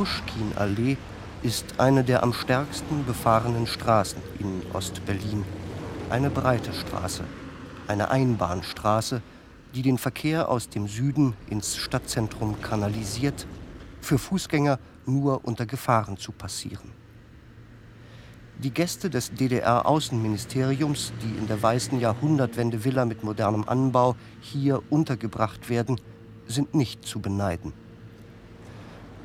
Puschkin-Allee ist eine der am stärksten befahrenen Straßen in Ost-Berlin. Eine breite Straße, eine Einbahnstraße, die den Verkehr aus dem Süden ins Stadtzentrum kanalisiert, für Fußgänger nur unter Gefahren zu passieren. Die Gäste des DDR-Außenministeriums, die in der weißen Jahrhundertwende-Villa mit modernem Anbau hier untergebracht werden, sind nicht zu beneiden.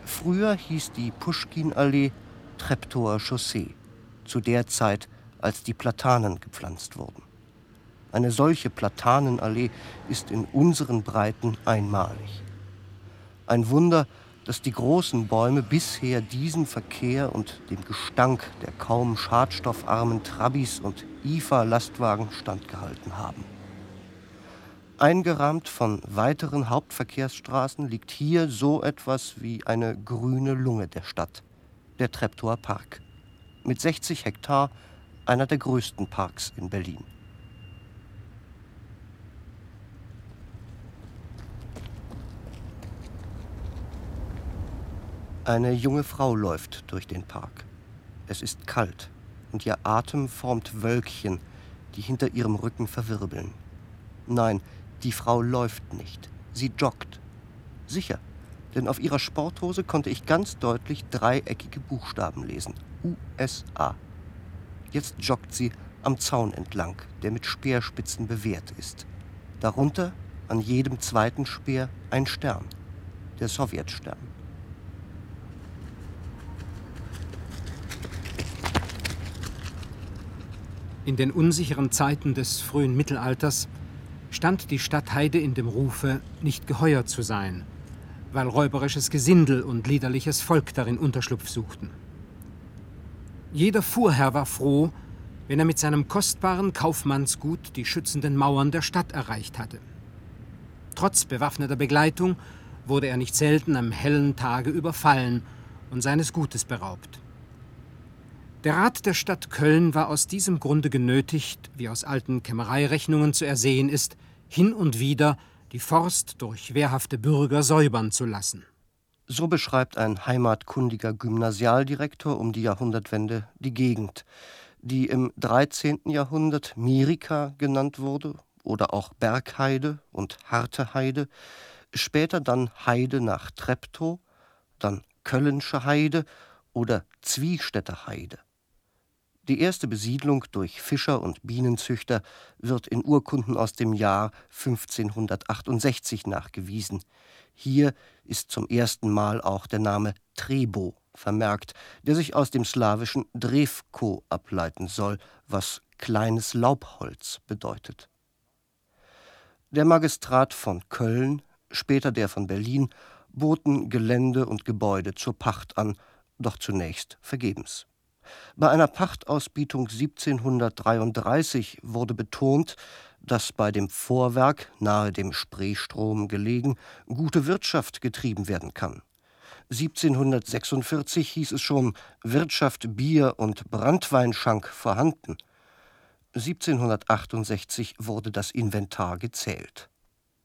Früher hieß die Puschkin-Allee Treptower Chaussee, zu der Zeit, als die Platanen gepflanzt wurden. Eine solche Platanenallee ist in unseren Breiten einmalig. Ein Wunder, dass die großen Bäume bisher diesem Verkehr und dem Gestank der kaum schadstoffarmen Trabis und IFA-Lastwagen standgehalten haben. Eingerahmt von weiteren Hauptverkehrsstraßen liegt hier so etwas wie eine grüne Lunge der Stadt, der Treptower Park. Mit 60 Hektar einer der größten Parks in Berlin. Eine junge Frau läuft durch den Park. Es ist kalt und ihr Atem formt Wölkchen, die hinter ihrem Rücken verwirbeln. Nein, die Frau läuft nicht, sie joggt. Sicher, denn auf ihrer Sporthose konnte ich ganz deutlich dreieckige Buchstaben lesen. USA. Jetzt joggt sie am Zaun entlang, der mit Speerspitzen bewehrt ist. Darunter, an jedem zweiten Speer, ein Stern, der Sowjetstern. In den unsicheren Zeiten des frühen Mittelalters stand die Stadt Heide in dem Rufe, nicht geheuer zu sein, weil räuberisches Gesindel und liederliches Volk darin Unterschlupf suchten. Jeder Fuhrherr war froh, wenn er mit seinem kostbaren Kaufmannsgut die schützenden Mauern der Stadt erreicht hatte. Trotz bewaffneter Begleitung wurde er nicht selten am hellen Tage überfallen und seines Gutes beraubt. Der Rat der Stadt Köln war aus diesem Grunde genötigt, wie aus alten Kämmereirechnungen zu ersehen ist, hin und wieder die Forst durch wehrhafte Bürger säubern zu lassen. So beschreibt ein heimatkundiger Gymnasialdirektor um die Jahrhundertwende die Gegend, die im 13. Jahrhundert Mirika genannt wurde oder auch Bergheide und Harte Heide, später dann Heide nach Treptow, dann Köllensche Heide oder Zwiestädter Heide. Die erste Besiedlung durch Fischer und Bienenzüchter wird in Urkunden aus dem Jahr 1568 nachgewiesen. Hier ist zum ersten Mal auch der Name Trebo vermerkt, der sich aus dem slawischen Drevko ableiten soll, was kleines Laubholz bedeutet. Der Magistrat von Köln, später der von Berlin, boten Gelände und Gebäude zur Pacht an, doch zunächst vergebens. Bei einer Pachtausbietung 1733 wurde betont, dass bei dem Vorwerk, nahe dem Spreestrom gelegen, gute Wirtschaft getrieben werden kann. 1746 hieß es schon Wirtschaft Bier und Branntweinschank vorhanden. 1768 wurde das Inventar gezählt.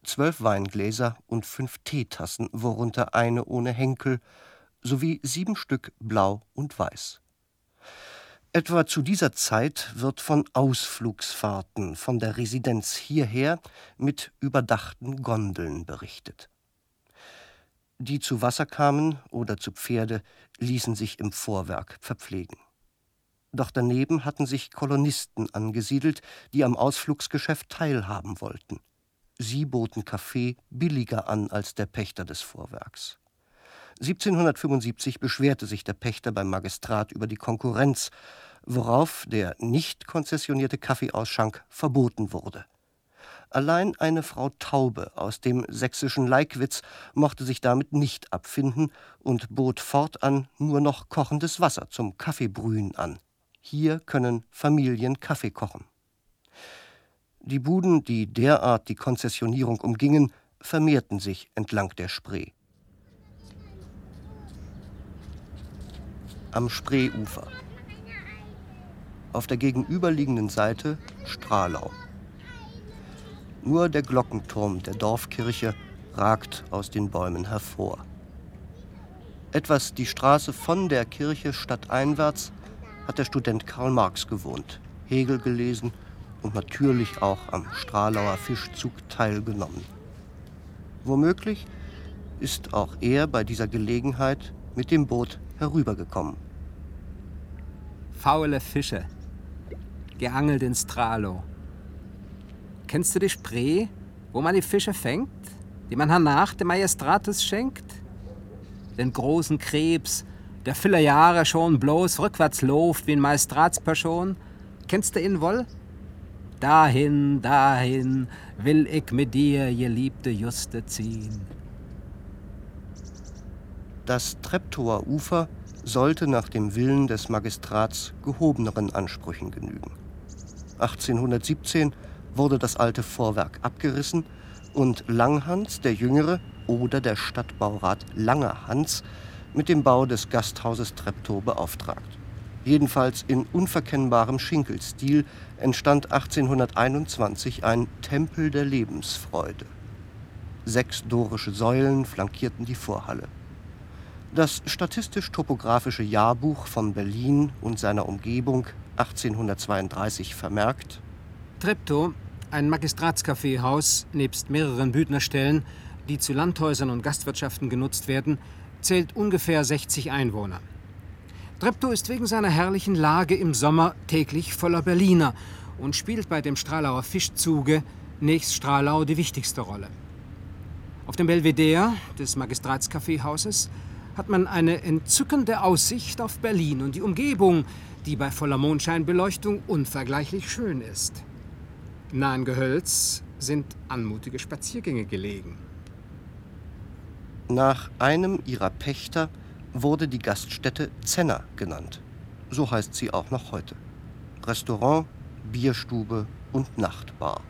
Zwölf Weingläser und fünf Teetassen, worunter eine ohne Henkel, sowie sieben Stück blau und weiß. Etwa zu dieser Zeit wird von Ausflugsfahrten von der Residenz hierher mit überdachten Gondeln berichtet. Die zu Wasser kamen oder zu Pferde, ließen sich im Vorwerk verpflegen. Doch daneben hatten sich Kolonisten angesiedelt, die am Ausflugsgeschäft teilhaben wollten. Sie boten Kaffee billiger an als der Pächter des Vorwerks. 1775 beschwerte sich der Pächter beim Magistrat über die Konkurrenz, worauf der nicht konzessionierte Kaffeeausschank verboten wurde. Allein eine Frau Taube aus dem sächsischen Leikwitz mochte sich damit nicht abfinden und bot fortan nur noch kochendes Wasser zum Kaffeebrühen an. Hier können Familien Kaffee kochen. Die Buden, die derart die Konzessionierung umgingen, vermehrten sich entlang der Spree. Am Spreeufer. Auf der gegenüberliegenden Seite Strahlau. Nur der Glockenturm der Dorfkirche ragt aus den Bäumen hervor. Etwas die Straße von der Kirche stadteinwärts hat der Student Karl Marx gewohnt, Hegel gelesen und natürlich auch am Stralauer Fischzug teilgenommen. Womöglich ist auch er bei dieser Gelegenheit mit dem Boot herübergekommen. Faule Fische, geangelt in Stralo. Kennst du die Spree, wo man die Fische fängt, die man hernach dem Majestratus schenkt? Den großen Krebs, der viele Jahre schon bloß rückwärts lauft wie ein Maestratsperson. Kennst du ihn wohl? Dahin, dahin will ich mit dir, geliebte Juste, ziehen. Das Treptower Ufer sollte nach dem Willen des Magistrats gehobeneren Ansprüchen genügen. 1817 wurde das alte Vorwerk abgerissen und Langhans der Jüngere oder der Stadtbaurat Langerhans mit dem Bau des Gasthauses Treptow beauftragt. Jedenfalls in unverkennbarem Schinkelstil entstand 1821 ein Tempel der Lebensfreude. Sechs dorische Säulen flankierten die Vorhalle. Das statistisch-topographische Jahrbuch von Berlin und seiner Umgebung 1832 vermerkt: Treptow, ein Magistratskaffeehaus nebst mehreren Büdnerstellen, die zu Landhäusern und Gastwirtschaften genutzt werden, zählt ungefähr 60 Einwohner. Treptow ist wegen seiner herrlichen Lage im Sommer täglich voller Berliner und spielt bei dem Stralauer Fischzuge nächst Stralau die wichtigste Rolle. Auf dem Belvedere des Magistratskaffeehauses hat man eine entzückende Aussicht auf Berlin und die Umgebung, die bei voller Mondscheinbeleuchtung unvergleichlich schön ist. Im nahen Gehölz sind anmutige Spaziergänge gelegen. Nach einem ihrer Pächter wurde die Gaststätte Zenner genannt. So heißt sie auch noch heute. Restaurant, Bierstube und Nachtbar.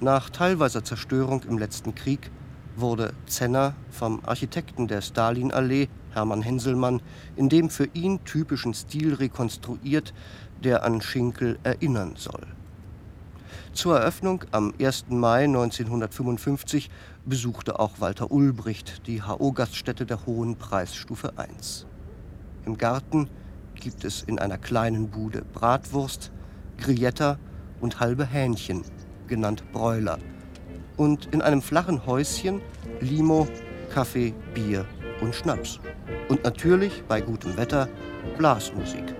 Nach teilweiser Zerstörung im letzten Krieg wurde Zenner vom Architekten der Stalinallee, Hermann Henselmann, in dem für ihn typischen Stil rekonstruiert, der an Schinkel erinnern soll. Zur Eröffnung am 1. Mai 1955 besuchte auch Walter Ulbricht die HO-Gaststätte der Hohen Preisstufe 1. Im Garten gibt es in einer kleinen Bude Bratwurst, Grilletta und halbe Hähnchen, genannt Bräuler – und in einem flachen Häuschen Limo, Kaffee, Bier und Schnaps. Und natürlich bei gutem Wetter Blasmusik.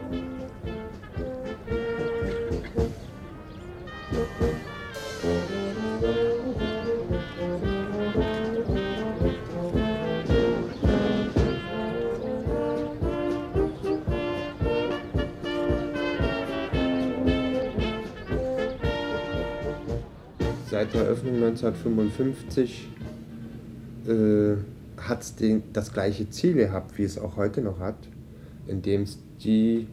Seit der Eröffnung 1955 äh, hat es das gleiche Ziel gehabt, wie es auch heute noch hat, indem es die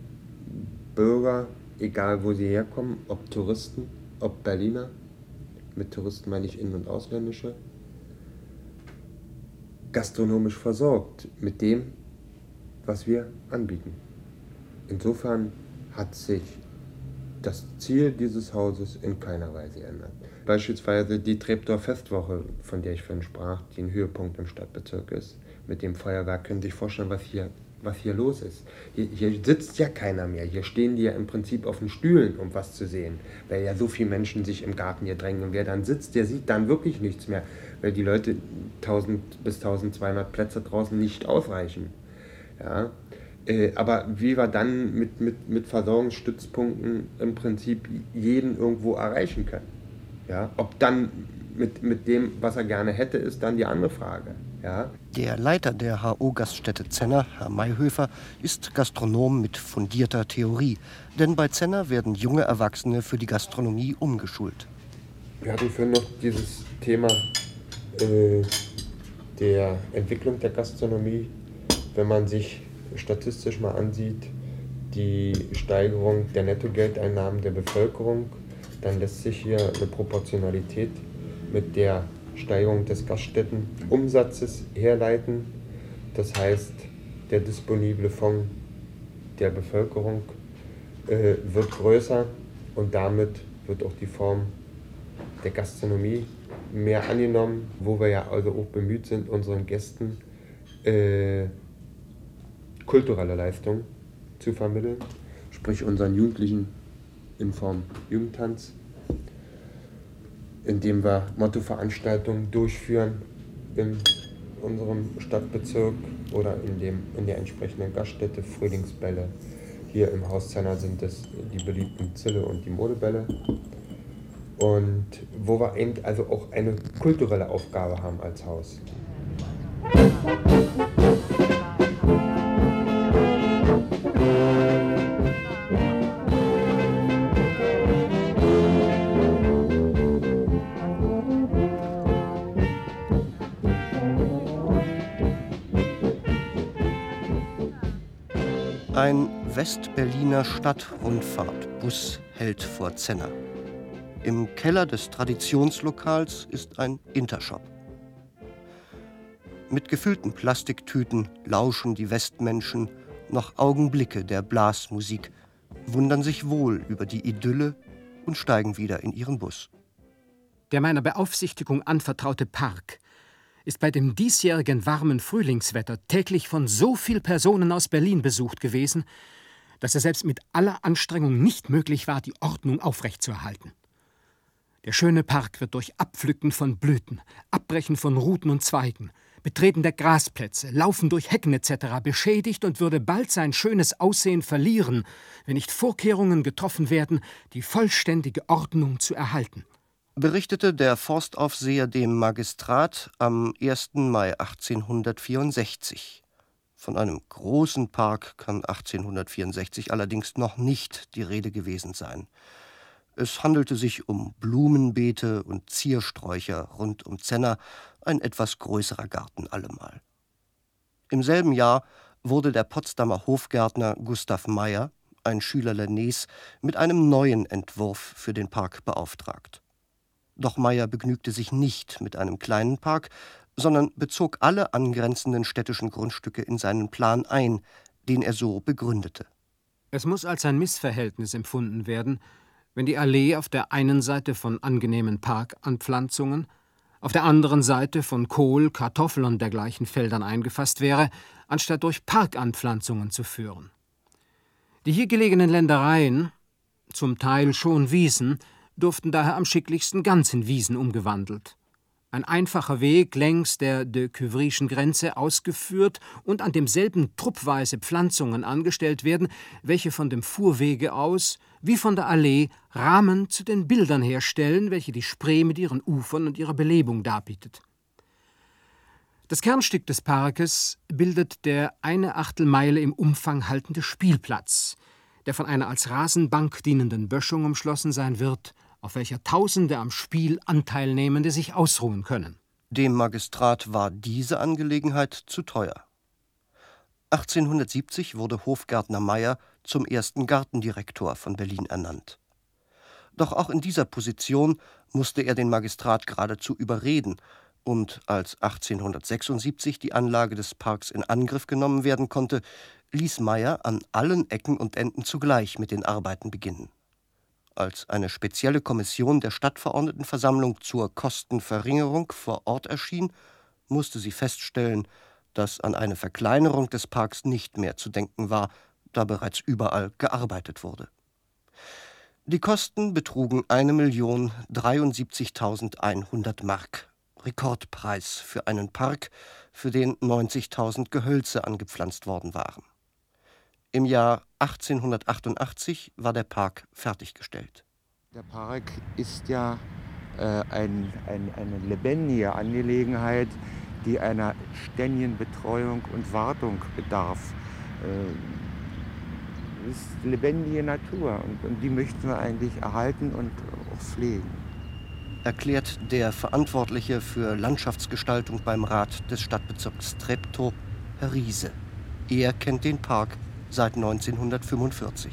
Bürger, egal wo sie herkommen, ob Touristen, ob Berliner, mit Touristen meine ich in- und ausländische, gastronomisch versorgt mit dem, was wir anbieten. Insofern hat sich das Ziel dieses Hauses in keiner Weise geändert. Beispielsweise die Treptower Festwoche, von der ich vorhin sprach, die ein Höhepunkt im Stadtbezirk ist, mit dem Feuerwerk, können Sie sich vorstellen, was hier, was hier los ist. Hier, hier sitzt ja keiner mehr. Hier stehen die ja im Prinzip auf den Stühlen, um was zu sehen, weil ja so viele Menschen sich im Garten hier drängen. Und wer dann sitzt, der sieht dann wirklich nichts mehr, weil die Leute 1000 bis 1200 Plätze draußen nicht ausreichen. Ja, äh, aber wie wir dann mit, mit, mit Versorgungsstützpunkten im Prinzip jeden irgendwo erreichen können. Ja? Ob dann mit, mit dem, was er gerne hätte, ist dann die andere Frage. Ja? Der Leiter der HO-Gaststätte Zenner, Herr Mayhöfer, ist Gastronom mit fundierter Theorie. Denn bei Zenner werden junge Erwachsene für die Gastronomie umgeschult. Wir hatten vorhin noch dieses Thema äh, der Entwicklung der Gastronomie. Wenn man sich statistisch mal ansieht, die Steigerung der Nettogeldeinnahmen der Bevölkerung dann lässt sich hier eine Proportionalität mit der Steigerung des Gaststättenumsatzes herleiten. Das heißt, der disponible Fonds der Bevölkerung äh, wird größer und damit wird auch die Form der Gastronomie mehr angenommen, wo wir ja also auch bemüht sind, unseren Gästen äh, kulturelle Leistung zu vermitteln, sprich unseren Jugendlichen in Form Jugendtanz, indem wir Mottoveranstaltungen durchführen in unserem Stadtbezirk oder in, dem, in der entsprechenden Gaststätte, Frühlingsbälle. Hier im Haus Zenner sind es die beliebten Zille und die Modebälle. Und wo wir eben also auch eine kulturelle Aufgabe haben als Haus. Westberliner Stadtrundfahrtbus hält vor Zenner. Im Keller des Traditionslokals ist ein Intershop. Mit gefüllten Plastiktüten lauschen die Westmenschen noch Augenblicke der Blasmusik, wundern sich wohl über die Idylle und steigen wieder in ihren Bus. Der meiner Beaufsichtigung anvertraute Park ist bei dem diesjährigen warmen Frühlingswetter täglich von so viel Personen aus Berlin besucht gewesen, dass es selbst mit aller Anstrengung nicht möglich war, die Ordnung aufrechtzuerhalten. Der schöne Park wird durch Abpflücken von Blüten, Abbrechen von Ruten und Zweigen, Betreten der Grasplätze, Laufen durch Hecken etc. beschädigt und würde bald sein schönes Aussehen verlieren, wenn nicht Vorkehrungen getroffen werden, die vollständige Ordnung zu erhalten berichtete der Forstaufseher dem Magistrat am 1. Mai 1864. Von einem großen Park kann 1864 allerdings noch nicht die Rede gewesen sein. Es handelte sich um Blumenbeete und Ziersträucher rund um Zenner, ein etwas größerer Garten allemal. Im selben Jahr wurde der Potsdamer Hofgärtner Gustav Meyer, ein Schüler Lennés, mit einem neuen Entwurf für den Park beauftragt. Doch Meyer begnügte sich nicht mit einem kleinen Park, sondern bezog alle angrenzenden städtischen Grundstücke in seinen Plan ein, den er so begründete. Es muss als ein Missverhältnis empfunden werden, wenn die Allee auf der einen Seite von angenehmen Parkanpflanzungen, auf der anderen Seite von Kohl, Kartoffel und dergleichen Feldern eingefasst wäre, anstatt durch Parkanpflanzungen zu führen. Die hier gelegenen Ländereien, zum Teil schon Wiesen, durften daher am schicklichsten ganz in Wiesen umgewandelt. Ein einfacher Weg längs der de Cuvrischen Grenze ausgeführt und an demselben truppweise Pflanzungen angestellt werden, welche von dem Fuhrwege aus, wie von der Allee, Rahmen zu den Bildern herstellen, welche die Spree mit ihren Ufern und ihrer Belebung darbietet. Das Kernstück des Parkes bildet der eine Achtelmeile im Umfang haltende Spielplatz, der von einer als Rasenbank dienenden Böschung umschlossen sein wird auf welcher Tausende am Spiel Anteilnehmende sich ausruhen können. Dem Magistrat war diese Angelegenheit zu teuer. 1870 wurde Hofgärtner Meyer zum ersten Gartendirektor von Berlin ernannt. Doch auch in dieser Position musste er den Magistrat geradezu überreden, und als 1876 die Anlage des Parks in Angriff genommen werden konnte, ließ Meyer an allen Ecken und Enden zugleich mit den Arbeiten beginnen als eine spezielle Kommission der Stadtverordnetenversammlung zur Kostenverringerung vor Ort erschien, musste sie feststellen, dass an eine Verkleinerung des Parks nicht mehr zu denken war, da bereits überall gearbeitet wurde. Die Kosten betrugen 1.073.100 Mark, Rekordpreis für einen Park, für den 90.000 Gehölze angepflanzt worden waren. Im Jahr 1888 war der Park fertiggestellt. Der Park ist ja äh, ein, ein, eine lebendige Angelegenheit, die einer ständigen Betreuung und Wartung bedarf. Äh, ist lebendige Natur und, und die möchten wir eigentlich erhalten und auch pflegen. Erklärt der Verantwortliche für Landschaftsgestaltung beim Rat des Stadtbezirks Treptow, Herr Riese. Er kennt den Park seit 1945.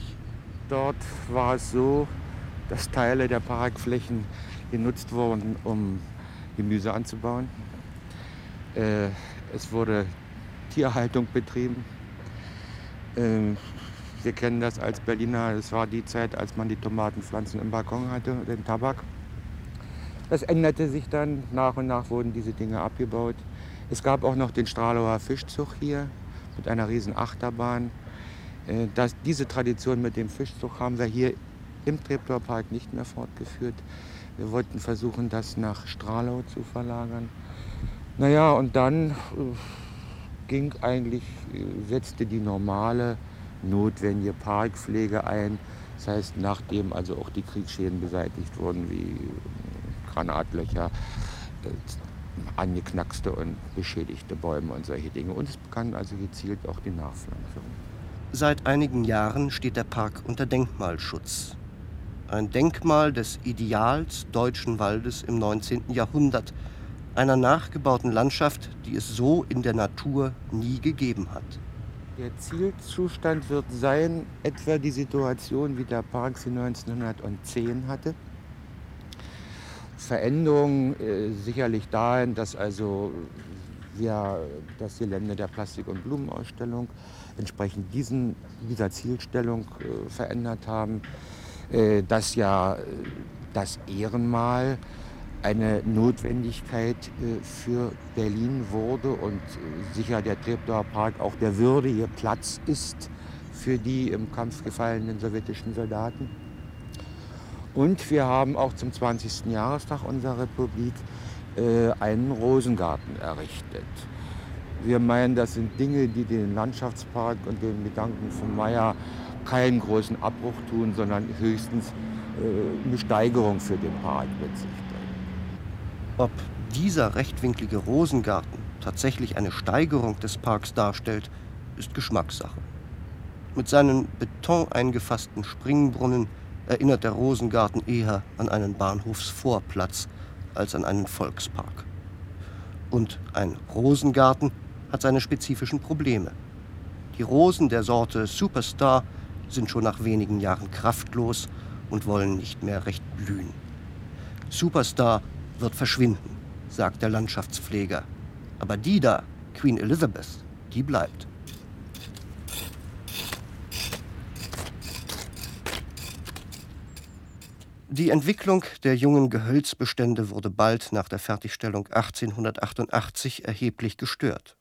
Dort war es so, dass Teile der Parkflächen genutzt wurden, um Gemüse anzubauen. Äh, es wurde Tierhaltung betrieben. Äh, wir kennen das als Berliner, es war die Zeit, als man die Tomatenpflanzen im Balkon hatte, den Tabak. Das änderte sich dann, nach und nach wurden diese Dinge abgebaut. Es gab auch noch den Stralauer Fischzug hier mit einer riesen Achterbahn. Äh, das, diese Tradition mit dem Fischzug haben wir hier im Treptower Park nicht mehr fortgeführt. Wir wollten versuchen, das nach Stralau zu verlagern. Naja, und dann äh, ging eigentlich, äh, setzte die normale notwendige Parkpflege ein. Das heißt, nachdem also auch die Kriegsschäden beseitigt wurden, wie Granatlöcher, angeknackste und beschädigte Bäume und solche Dinge. Und es begann also gezielt auch die Nachpflanzung. Seit einigen Jahren steht der Park unter Denkmalschutz. Ein Denkmal des Ideals deutschen Waldes im 19. Jahrhundert, einer nachgebauten Landschaft, die es so in der Natur nie gegeben hat. Der Zielzustand wird sein, etwa die Situation, wie der Park sie 1910 hatte. Veränderung äh, sicherlich dahin, dass also wir das Gelände der Plastik- und Blumenausstellung entsprechend diesen, dieser Zielstellung äh, verändert haben, äh, dass ja äh, das Ehrenmal eine Notwendigkeit äh, für Berlin wurde und äh, sicher der Treptower Park auch der würdige Platz ist für die im Kampf gefallenen sowjetischen Soldaten. Und wir haben auch zum 20. Jahrestag unserer Republik einen Rosengarten errichtet. Wir meinen, das sind Dinge, die den Landschaftspark und den Gedanken von Meyer keinen großen Abbruch tun, sondern höchstens äh, eine Steigerung für den Park mit sich bringen. Ob dieser rechtwinklige Rosengarten tatsächlich eine Steigerung des Parks darstellt, ist Geschmackssache. Mit seinen beton eingefassten Springbrunnen erinnert der Rosengarten eher an einen Bahnhofsvorplatz als an einen Volkspark. Und ein Rosengarten hat seine spezifischen Probleme. Die Rosen der Sorte Superstar sind schon nach wenigen Jahren kraftlos und wollen nicht mehr recht blühen. Superstar wird verschwinden, sagt der Landschaftspfleger. Aber die da, Queen Elizabeth, die bleibt. Die Entwicklung der jungen Gehölzbestände wurde bald nach der Fertigstellung 1888 erheblich gestört.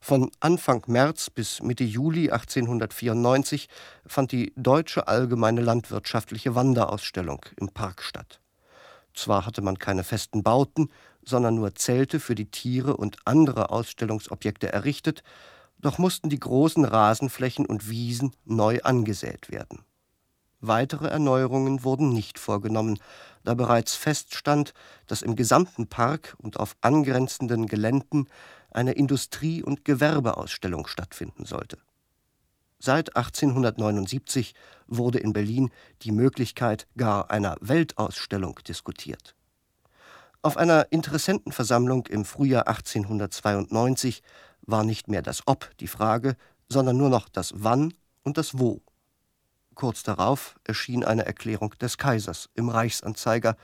Von Anfang März bis Mitte Juli 1894 fand die Deutsche Allgemeine Landwirtschaftliche Wanderausstellung im Park statt. Zwar hatte man keine festen Bauten, sondern nur Zelte für die Tiere und andere Ausstellungsobjekte errichtet, doch mussten die großen Rasenflächen und Wiesen neu angesät werden. Weitere Erneuerungen wurden nicht vorgenommen, da bereits feststand, dass im gesamten Park und auf angrenzenden Geländen eine Industrie- und Gewerbeausstellung stattfinden sollte. Seit 1879 wurde in Berlin die Möglichkeit gar einer Weltausstellung diskutiert. Auf einer Interessentenversammlung im Frühjahr 1892 war nicht mehr das Ob die Frage, sondern nur noch das Wann und das Wo. Kurz darauf erschien eine Erklärung des Kaisers im Reichsanzeiger,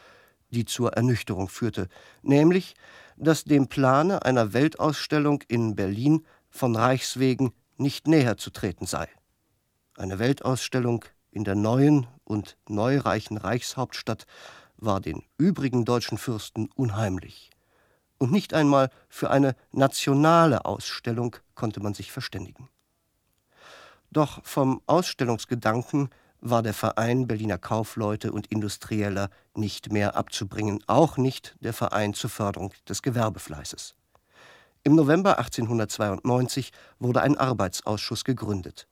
die zur Ernüchterung führte, nämlich, dass dem Plane einer Weltausstellung in Berlin von Reichswegen nicht näher zu treten sei. Eine Weltausstellung in der neuen und neureichen Reichshauptstadt war den übrigen deutschen Fürsten unheimlich. Und nicht einmal für eine nationale Ausstellung konnte man sich verständigen. Doch vom Ausstellungsgedanken war der Verein Berliner Kaufleute und Industrieller nicht mehr abzubringen, auch nicht der Verein zur Förderung des Gewerbefleißes. Im November 1892 wurde ein Arbeitsausschuss gegründet.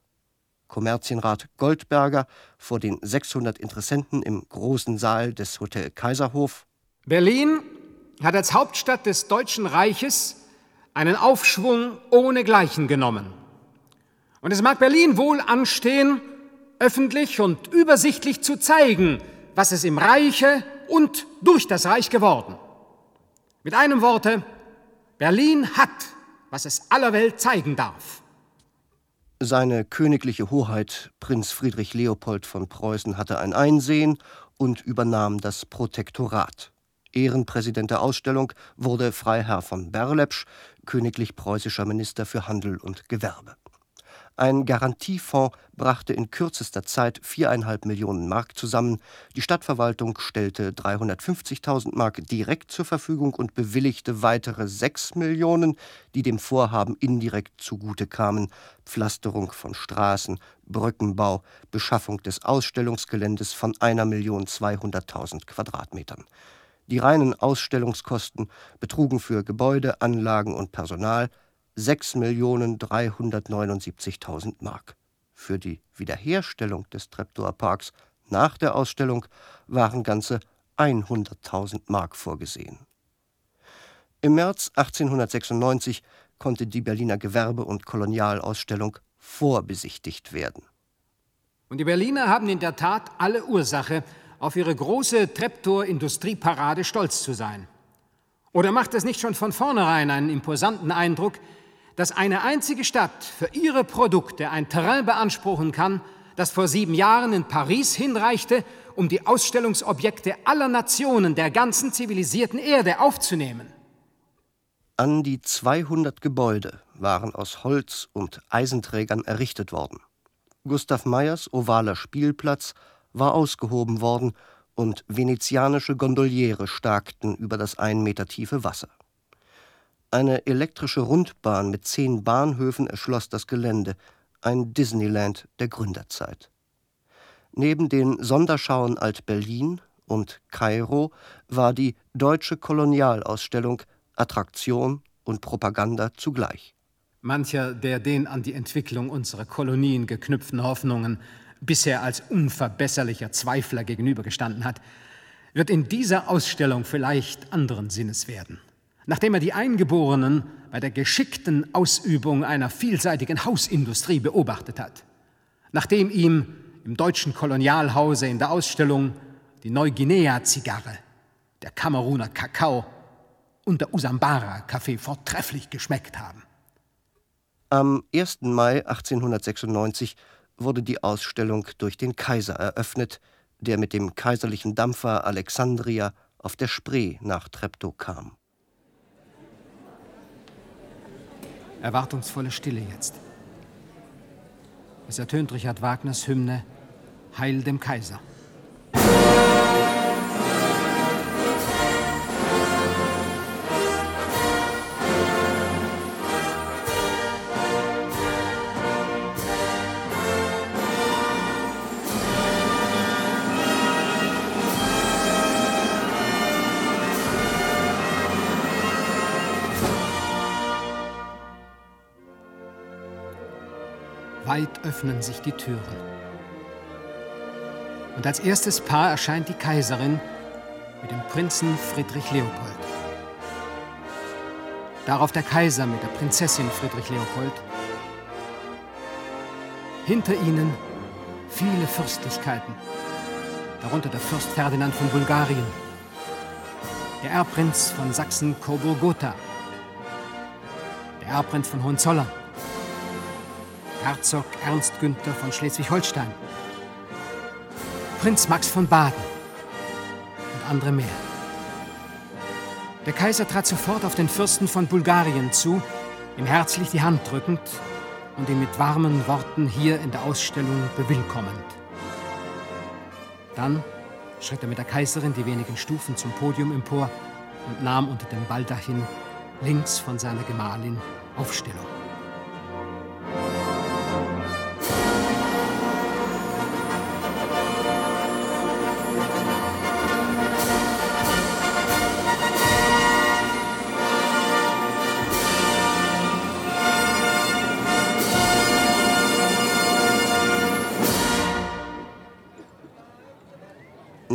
Kommerzienrat Goldberger vor den 600 Interessenten im großen Saal des Hotel Kaiserhof. Berlin hat als Hauptstadt des Deutschen Reiches einen Aufschwung ohnegleichen genommen. Und es mag Berlin wohl anstehen, öffentlich und übersichtlich zu zeigen, was es im Reiche und durch das Reich geworden. Mit einem Worte, Berlin hat, was es aller Welt zeigen darf. Seine königliche Hoheit Prinz Friedrich Leopold von Preußen hatte ein Einsehen und übernahm das Protektorat. Ehrenpräsident der Ausstellung wurde Freiherr von Berlepsch, königlich preußischer Minister für Handel und Gewerbe. Ein Garantiefonds brachte in kürzester Zeit viereinhalb Millionen Mark zusammen. Die Stadtverwaltung stellte 350.000 Mark direkt zur Verfügung und bewilligte weitere sechs Millionen, die dem Vorhaben indirekt zugute kamen. Pflasterung von Straßen, Brückenbau, Beschaffung des Ausstellungsgeländes von einer Million 200.000 Quadratmetern. Die reinen Ausstellungskosten betrugen für Gebäude, Anlagen und Personal 6.379.000 Mark. Für die Wiederherstellung des Treptower Parks nach der Ausstellung waren ganze 100.000 Mark vorgesehen. Im März 1896 konnte die Berliner Gewerbe- und Kolonialausstellung vorbesichtigt werden. Und die Berliner haben in der Tat alle Ursache, auf ihre große Treptower-Industrieparade stolz zu sein. Oder macht es nicht schon von vornherein einen imposanten Eindruck, dass eine einzige Stadt für ihre Produkte ein Terrain beanspruchen kann, das vor sieben Jahren in Paris hinreichte, um die Ausstellungsobjekte aller Nationen der ganzen zivilisierten Erde aufzunehmen. An die 200 Gebäude waren aus Holz und Eisenträgern errichtet worden. Gustav Meyers ovaler Spielplatz war ausgehoben worden und venezianische Gondoliere starkten über das ein Meter tiefe Wasser. Eine elektrische Rundbahn mit zehn Bahnhöfen erschloss das Gelände, ein Disneyland der Gründerzeit. Neben den Sonderschauen Alt-Berlin und Kairo war die Deutsche Kolonialausstellung Attraktion und Propaganda zugleich. Mancher, der den an die Entwicklung unserer Kolonien geknüpften Hoffnungen bisher als unverbesserlicher Zweifler gegenübergestanden hat, wird in dieser Ausstellung vielleicht anderen Sinnes werden nachdem er die Eingeborenen bei der geschickten Ausübung einer vielseitigen Hausindustrie beobachtet hat, nachdem ihm im deutschen Kolonialhause in der Ausstellung die Neuguinea-Zigarre, der Kameruner Kakao und der Usambara-Kaffee vortrefflich geschmeckt haben. Am 1. Mai 1896 wurde die Ausstellung durch den Kaiser eröffnet, der mit dem kaiserlichen Dampfer Alexandria auf der Spree nach Treptow kam. Erwartungsvolle Stille jetzt. Es ertönt Richard Wagners Hymne Heil dem Kaiser. Weit öffnen sich die Türen. Und als erstes Paar erscheint die Kaiserin mit dem Prinzen Friedrich Leopold. Darauf der Kaiser mit der Prinzessin Friedrich Leopold. Hinter ihnen viele Fürstlichkeiten, darunter der Fürst Ferdinand von Bulgarien, der Erbprinz von Sachsen-Coburg-Gotha, der Erbprinz von Hohenzollern, Herzog Ernst Günther von Schleswig-Holstein, Prinz Max von Baden und andere mehr. Der Kaiser trat sofort auf den Fürsten von Bulgarien zu, ihm herzlich die Hand drückend und ihn mit warmen Worten hier in der Ausstellung bewillkommend. Dann schritt er mit der Kaiserin die wenigen Stufen zum Podium empor und nahm unter dem Baldachin links von seiner Gemahlin Aufstellung.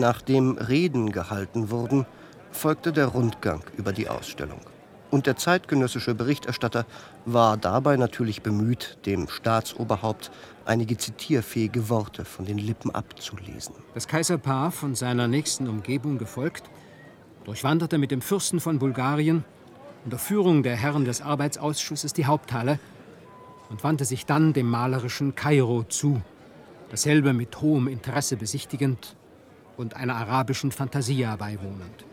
Nachdem Reden gehalten wurden, folgte der Rundgang über die Ausstellung. Und der zeitgenössische Berichterstatter war dabei natürlich bemüht, dem Staatsoberhaupt einige zitierfähige Worte von den Lippen abzulesen. Das Kaiserpaar, von seiner nächsten Umgebung gefolgt, durchwanderte mit dem Fürsten von Bulgarien unter Führung der Herren des Arbeitsausschusses die Haupthalle und wandte sich dann dem malerischen Kairo zu, dasselbe mit hohem Interesse besichtigend und einer arabischen Fantasia beiwohnend.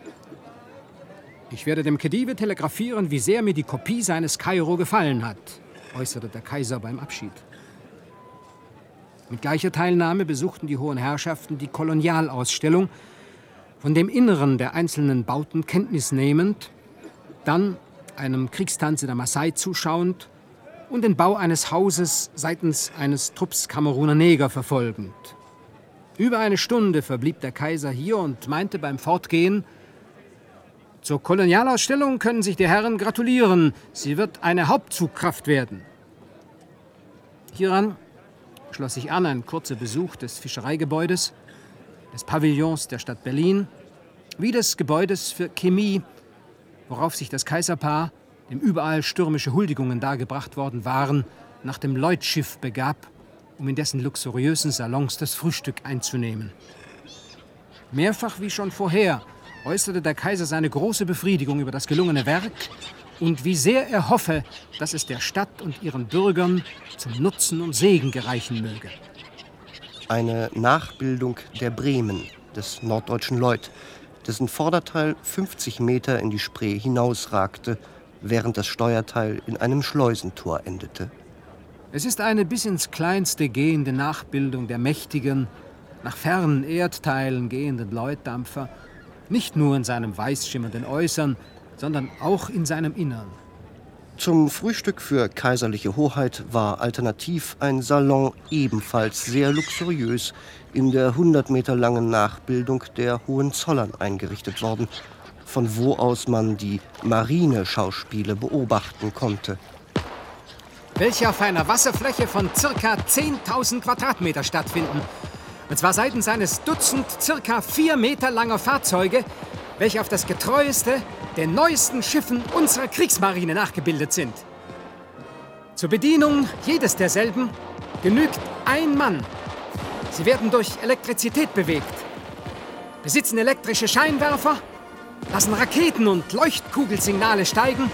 Ich werde dem Khedive telegrafieren, wie sehr mir die Kopie seines Kairo gefallen hat, äußerte der Kaiser beim Abschied. Mit gleicher Teilnahme besuchten die hohen Herrschaften die Kolonialausstellung, von dem Inneren der einzelnen Bauten Kenntnis nehmend, dann einem Kriegstanze der Maasai zuschauend und den Bau eines Hauses seitens eines Trupps Kameruner Neger verfolgend. Über eine Stunde verblieb der Kaiser hier und meinte beim Fortgehen, zur Kolonialausstellung können sich die Herren gratulieren. Sie wird eine Hauptzugkraft werden. Hieran schloss sich an ein kurzer Besuch des Fischereigebäudes, des Pavillons der Stadt Berlin, wie des Gebäudes für Chemie, worauf sich das Kaiserpaar, dem überall stürmische Huldigungen dargebracht worden waren, nach dem Lloyd-Schiff begab, um in dessen luxuriösen Salons das Frühstück einzunehmen. Mehrfach wie schon vorher äußerte der Kaiser seine große Befriedigung über das gelungene Werk und wie sehr er hoffe, dass es der Stadt und ihren Bürgern zum Nutzen und Segen gereichen möge. Eine Nachbildung der Bremen, des norddeutschen Lloyd, dessen Vorderteil 50 Meter in die Spree hinausragte, während das Steuerteil in einem Schleusentor endete. Es ist eine bis ins Kleinste gehende Nachbildung der mächtigen, nach fernen Erdteilen gehenden Lloyd-Dampfer, nicht nur in seinem weißschimmernden Äußern, sondern auch in seinem Innern. Zum Frühstück für kaiserliche Hoheit war alternativ ein Salon ebenfalls sehr luxuriös in der 100 Meter langen Nachbildung der Hohenzollern eingerichtet worden, von wo aus man die Marineschauspiele beobachten konnte. Welche auf einer Wasserfläche von circa 10.000 Quadratmeter stattfinden. Und zwar seitens eines Dutzend circa vier Meter langer Fahrzeuge, welche auf das getreueste den neuesten Schiffen unserer Kriegsmarine nachgebildet sind. Zur Bedienung jedes derselben genügt ein Mann. Sie werden durch Elektrizität bewegt, besitzen elektrische Scheinwerfer, lassen Raketen und Leuchtkugelsignale steigen,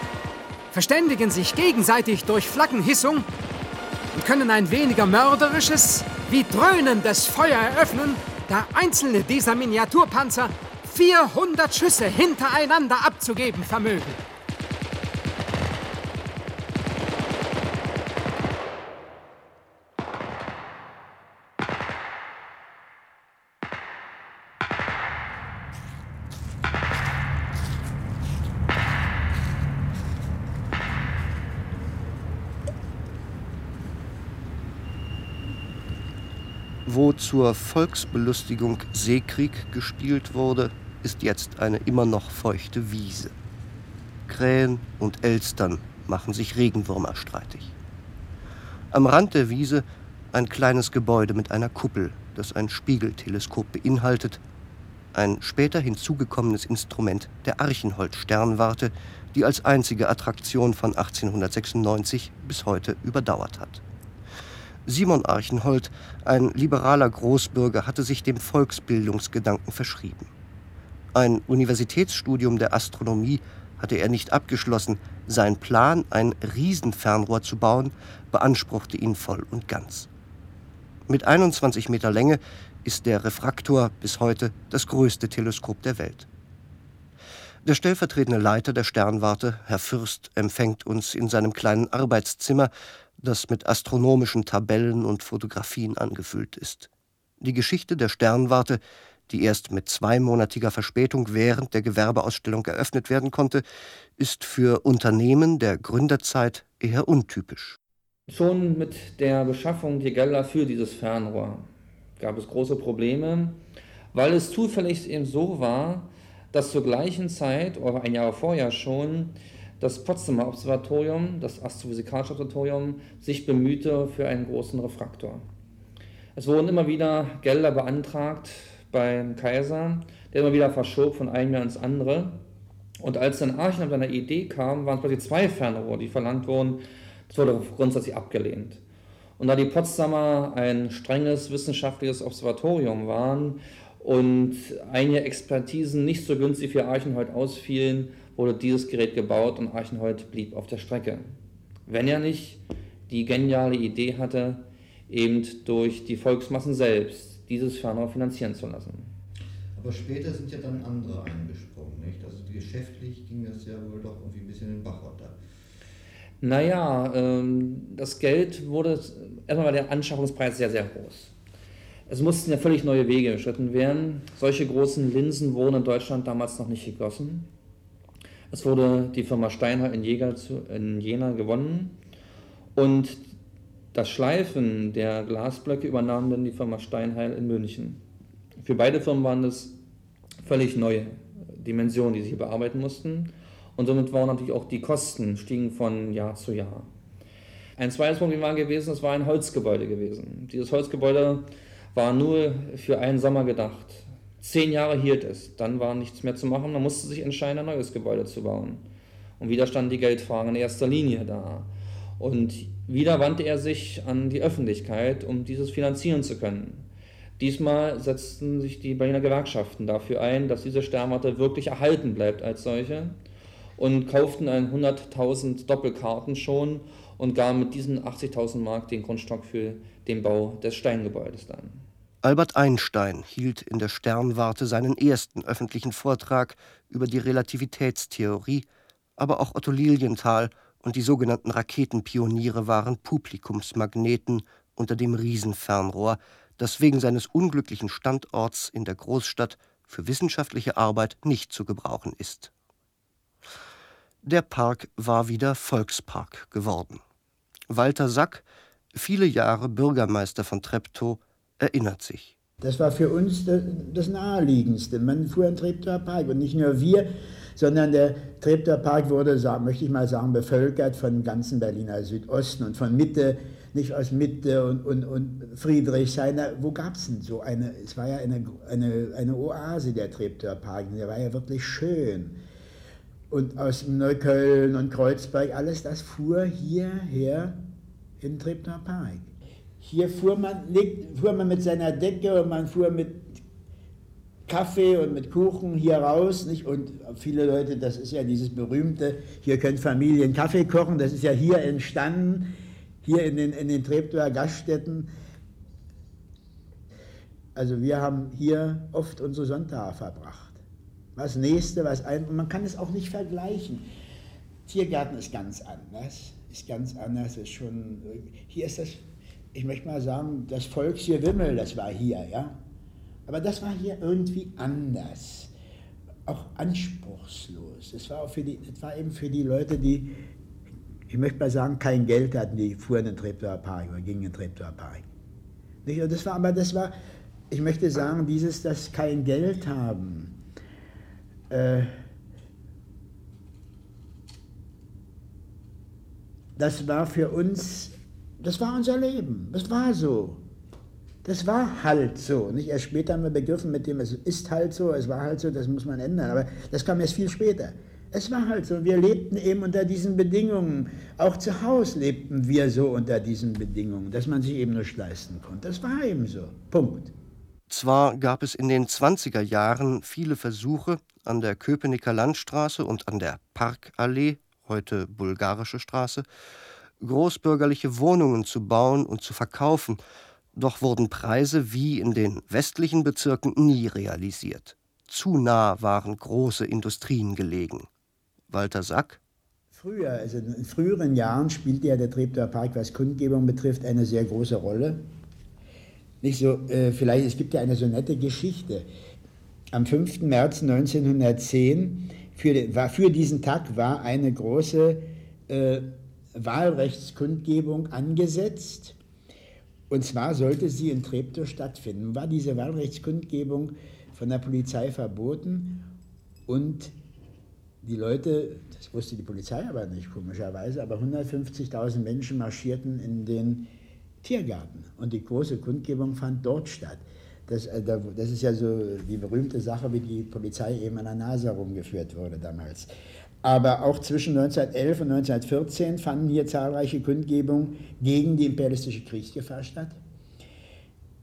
verständigen sich gegenseitig durch Flaggenhissung und können ein weniger mörderisches wie dröhnendes Feuer eröffnen, da einzelne dieser Miniaturpanzer 400 Schüsse hintereinander abzugeben vermögen. Wo zur Volksbelustigung Seekrieg gespielt wurde, ist jetzt eine immer noch feuchte Wiese. Krähen und Elstern machen sich Regenwürmer streitig. Am Rand der Wiese ein kleines Gebäude mit einer Kuppel, das ein Spiegelteleskop beinhaltet, ein später hinzugekommenes Instrument der Archenholz-Sternwarte, die als einzige Attraktion von 1896 bis heute überdauert hat. Simon Archenhold, ein liberaler Großbürger, hatte sich dem Volksbildungsgedanken verschrieben. Ein Universitätsstudium der Astronomie hatte er nicht abgeschlossen. Sein Plan, ein Riesenfernrohr zu bauen, beanspruchte ihn voll und ganz. Mit 21 Meter Länge ist der Refraktor bis heute das größte Teleskop der Welt. Der stellvertretende Leiter der Sternwarte, Herr Fürst, empfängt uns in seinem kleinen Arbeitszimmer, das mit astronomischen Tabellen und Fotografien angefüllt ist. Die Geschichte der Sternwarte die erst mit zweimonatiger Verspätung während der Gewerbeausstellung eröffnet werden konnte, ist für Unternehmen der Gründerzeit eher untypisch. Schon mit der Beschaffung der Gelder für dieses Fernrohr gab es große Probleme, weil es zufällig eben so war, dass zur gleichen Zeit, oder ein Jahr vorher schon, das Potsdamer Observatorium, das Astrophysikalische Observatorium, sich bemühte für einen großen Refraktor. Es wurden immer wieder Gelder beantragt beim Kaiser, der immer wieder verschob von einem Jahr ins andere. Und als dann Archen mit einer Idee kam, waren es quasi zwei Fernrohre, die verlangt wurden. Das wurde grundsätzlich abgelehnt. Und da die Potsdamer ein strenges wissenschaftliches Observatorium waren und einige Expertisen nicht so günstig für Archenhold ausfielen, wurde dieses Gerät gebaut und Archenhold blieb auf der Strecke. Wenn er nicht die geniale Idee hatte, eben durch die Volksmassen selbst dieses Fernrohr finanzieren zu lassen. Aber später sind ja dann andere eingesprungen, nicht? Also geschäftlich ging das ja wohl doch irgendwie ein bisschen in den Bach runter. Naja, ähm, das Geld wurde Erstmal war der Anschaffungspreis sehr, sehr groß. Es mussten ja völlig neue Wege beschritten werden. Solche großen Linsen wurden in Deutschland damals noch nicht gegossen. Es wurde die Firma Steinhardt in, in Jena gewonnen und das Schleifen der Glasblöcke übernahm dann die Firma Steinheil in München. Für beide Firmen waren das völlig neue Dimensionen, die sie hier bearbeiten mussten. Und somit waren natürlich auch die Kosten stiegen von Jahr zu Jahr. Ein zweites Problem war gewesen, es war ein Holzgebäude gewesen. Dieses Holzgebäude war nur für einen Sommer gedacht. Zehn Jahre hielt es, dann war nichts mehr zu machen, man musste sich entscheiden, ein neues Gebäude zu bauen. Und wieder standen die Geldfragen in erster Linie da. Und wieder wandte er sich an die Öffentlichkeit, um dieses finanzieren zu können. Diesmal setzten sich die Berliner Gewerkschaften dafür ein, dass diese Sternwarte wirklich erhalten bleibt als solche und kauften 100.000 Doppelkarten schon und gaben mit diesen 80.000 Mark den Grundstock für den Bau des Steingebäudes dann. Albert Einstein hielt in der Sternwarte seinen ersten öffentlichen Vortrag über die Relativitätstheorie, aber auch Otto Lilienthal und die sogenannten Raketenpioniere waren Publikumsmagneten unter dem Riesenfernrohr, das wegen seines unglücklichen Standorts in der Großstadt für wissenschaftliche Arbeit nicht zu gebrauchen ist. Der Park war wieder Volkspark geworden. Walter Sack, viele Jahre Bürgermeister von Treptow, erinnert sich. Das war für uns das Naheliegendste. Man fuhr in Treptower Park und nicht nur wir, sondern der Treptower Park wurde, möchte ich mal sagen, bevölkert von ganzen Berliner Südosten und von Mitte, nicht aus Mitte und, und, und Friedrichshain. Wo gab es denn so eine, es war ja eine, eine, eine Oase, der Treptower Park, der war ja wirklich schön. Und aus Neukölln und Kreuzberg, alles das fuhr hierher in Treptower Park. Hier fuhr man, fuhr man mit seiner Decke und man fuhr mit Kaffee und mit Kuchen hier raus. Nicht? Und viele Leute, das ist ja dieses berühmte, hier können Familien Kaffee kochen, das ist ja hier entstanden, hier in den, in den Treptower Gaststätten. Also wir haben hier oft unsere Sonntage verbracht. Was nächste, was ein, man kann es auch nicht vergleichen. Tiergarten ist ganz anders, ist ganz anders, ist schon, hier ist das, ich möchte mal sagen, das Volksgewimmel, das war hier, ja. Aber das war hier irgendwie anders, auch anspruchslos. Es war, war eben für die Leute, die, ich möchte mal sagen, kein Geld hatten, die fuhren in den Treptower Park oder gingen in den Treptower Park. Das war, aber das war, ich möchte sagen, dieses, das kein Geld haben, äh, das war für uns, das war unser Leben, das war so. Das war halt so. Nicht erst später haben wir begriffen, mit dem es ist halt so, es war halt so, das muss man ändern. Aber das kam erst viel später. Es war halt so. Wir lebten eben unter diesen Bedingungen. Auch zu Hause lebten wir so unter diesen Bedingungen, dass man sich eben nicht leisten konnte. Das war eben so. Punkt. Zwar gab es in den 20er Jahren viele Versuche, an der Köpenicker Landstraße und an der Parkallee, heute Bulgarische Straße, großbürgerliche Wohnungen zu bauen und zu verkaufen, doch wurden Preise wie in den westlichen Bezirken nie realisiert. Zu nah waren große Industrien gelegen. Walter Sack Früher, also in früheren Jahren spielte ja der Treptower Park, was Kundgebung betrifft, eine sehr große Rolle. Nicht so, äh, vielleicht, es gibt ja eine so nette Geschichte. Am 5. März 1910, für, war, für diesen Tag war eine große äh, Wahlrechtskundgebung angesetzt und zwar sollte sie in Treptow stattfinden. War diese Wahlrechtskundgebung von der Polizei verboten und die Leute, das wusste die Polizei aber nicht komischerweise, aber 150.000 Menschen marschierten in den Tiergarten und die große Kundgebung fand dort statt. Das, äh, das ist ja so die berühmte Sache, wie die Polizei eben an der Nase herumgeführt wurde damals. Aber auch zwischen 1911 und 1914 fanden hier zahlreiche Kundgebungen gegen die imperialistische Kriegsgefahr statt.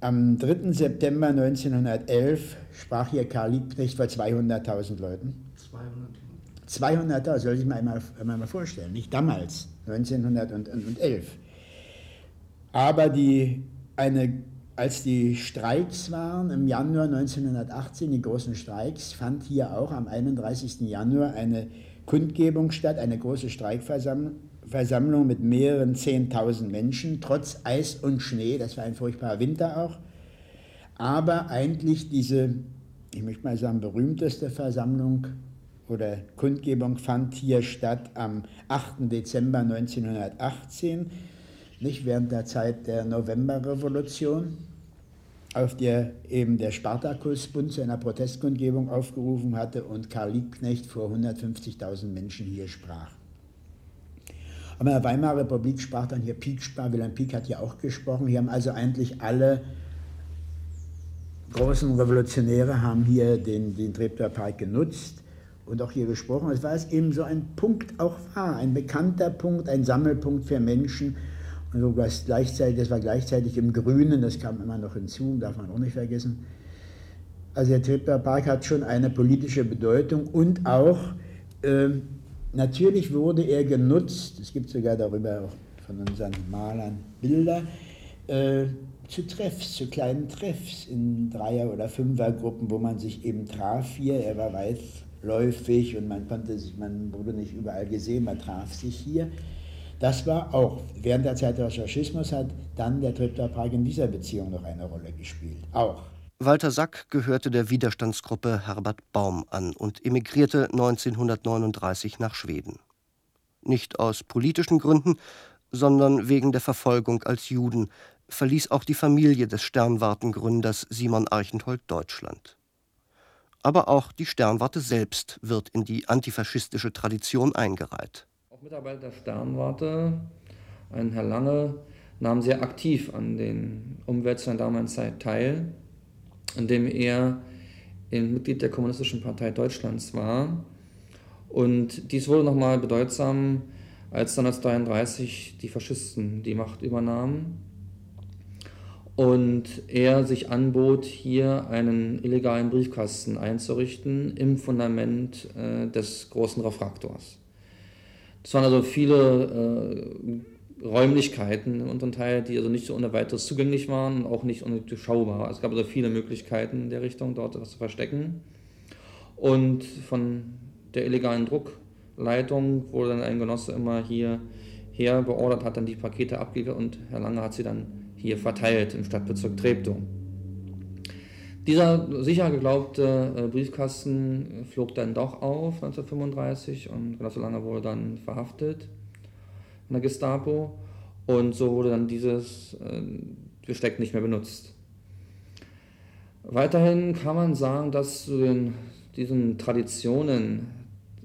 Am 3. September 1911 sprach hier Karl Liebknecht vor 200.000 Leuten. 200.000. 200.000, soll ich mir einmal, einmal vorstellen, nicht damals, 1911. Aber die, eine, als die Streiks waren im Januar 1918, die großen Streiks, fand hier auch am 31. Januar eine Kundgebung statt, eine große Streikversammlung Versammlung mit mehreren Zehntausend Menschen, trotz Eis und Schnee, das war ein furchtbarer Winter auch. Aber eigentlich diese, ich möchte mal sagen, berühmteste Versammlung oder Kundgebung fand hier statt am 8. Dezember 1918, nicht während der Zeit der Novemberrevolution, auf der eben der Spartakusbund zu einer Protestkundgebung aufgerufen hatte und Karl Liebknecht vor 150.000 Menschen hier sprach. Aber in der Weimarer Republik sprach dann hier Pieck, Wilhelm Pieck hat ja auch gesprochen. Hier haben also eigentlich alle großen Revolutionäre haben hier den, den Treptower Park genutzt und auch hier gesprochen. Es war es eben so ein Punkt auch war, ein bekannter Punkt, ein Sammelpunkt für Menschen. Und so was gleichzeitig, das war gleichzeitig im Grünen, das kam immer noch hinzu, darf man auch nicht vergessen. Also der Treptower Park hat schon eine politische Bedeutung und auch, äh, natürlich wurde er genutzt, es gibt sogar darüber auch von unseren Malern Bilder, äh, zu Treffs, zu kleinen Treffs in Dreier- oder Fünfergruppen, wo man sich eben traf hier. Er war weitläufig und man konnte sich, man wurde nicht überall gesehen, man traf sich hier. Das war auch, während der Zeit des Faschismus hat dann der Treptower Park in dieser Beziehung noch eine Rolle gespielt. Auch. Walter Sack gehörte der Widerstandsgruppe Herbert Baum an und emigrierte 1939 nach Schweden. Nicht aus politischen Gründen, sondern wegen der Verfolgung als Juden, verließ auch die Familie des Sternwartengründers Simon Archenhold Deutschland. Aber auch die Sternwarte selbst wird in die antifaschistische Tradition eingereiht. Mitarbeiter der Sternwarte, ein Herr Lange, nahm sehr aktiv an den Umwälzungen der damaligen Zeit teil, indem er Mitglied der Kommunistischen Partei Deutschlands war. Und dies wurde nochmal bedeutsam, als dann 1933 die Faschisten die Macht übernahmen und er sich anbot, hier einen illegalen Briefkasten einzurichten im Fundament äh, des großen Refraktors. Das waren also viele äh, Räumlichkeiten im unteren Teil, die also nicht so ohne weiteres zugänglich waren und auch nicht undurchschaubar. Es gab also viele Möglichkeiten in der Richtung, dort etwas zu verstecken. Und von der illegalen Druckleitung wurde dann ein Genosse immer hierher beordert, hat dann die Pakete abgegeben und Herr Lange hat sie dann hier verteilt im Stadtbezirk Treptow. Dieser sicher geglaubte äh, Briefkasten flog dann doch auf 1935 und Genosse Lange wurde dann verhaftet von der Gestapo und so wurde dann dieses äh, Besteck nicht mehr benutzt. Weiterhin kann man sagen, dass zu den, diesen Traditionen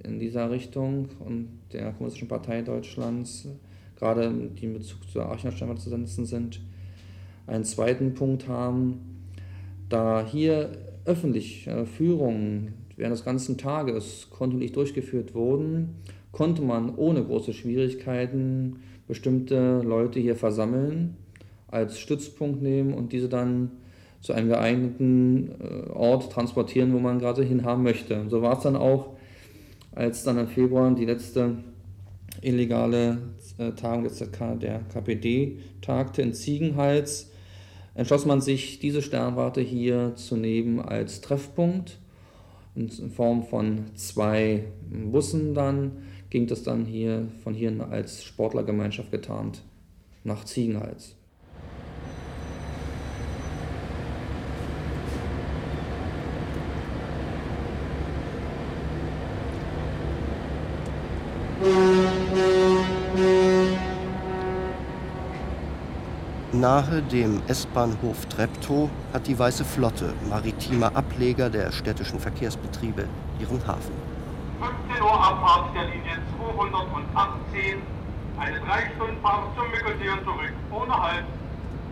in dieser Richtung und der Kommunistischen Partei Deutschlands, gerade die in Bezug zur Archivstelle zu setzen sind, einen zweiten Punkt haben, da hier öffentlich äh, Führungen während des ganzen Tages kontinuierlich durchgeführt wurden, konnte man ohne große Schwierigkeiten bestimmte Leute hier versammeln, als Stützpunkt nehmen und diese dann zu einem geeigneten äh, Ort transportieren, wo man gerade hinhaben möchte. So war es dann auch, als dann im Februar die letzte illegale äh, Tagung der KPD tagte in Ziegenhals, entschloss man sich, diese Sternwarte hier zu nehmen als Treffpunkt. In Form von zwei Bussen dann ging das dann hier von hier als Sportlergemeinschaft getarnt nach Ziegenhals. Nahe dem S-Bahnhof Treptow hat die Weiße Flotte, maritimer Ableger der städtischen Verkehrsbetriebe, ihren Hafen. 15 Uhr Abfahrt der Linie 218, eine 3-Stunden-Fahrt zum Müggelsee und zurück, ohne Halt,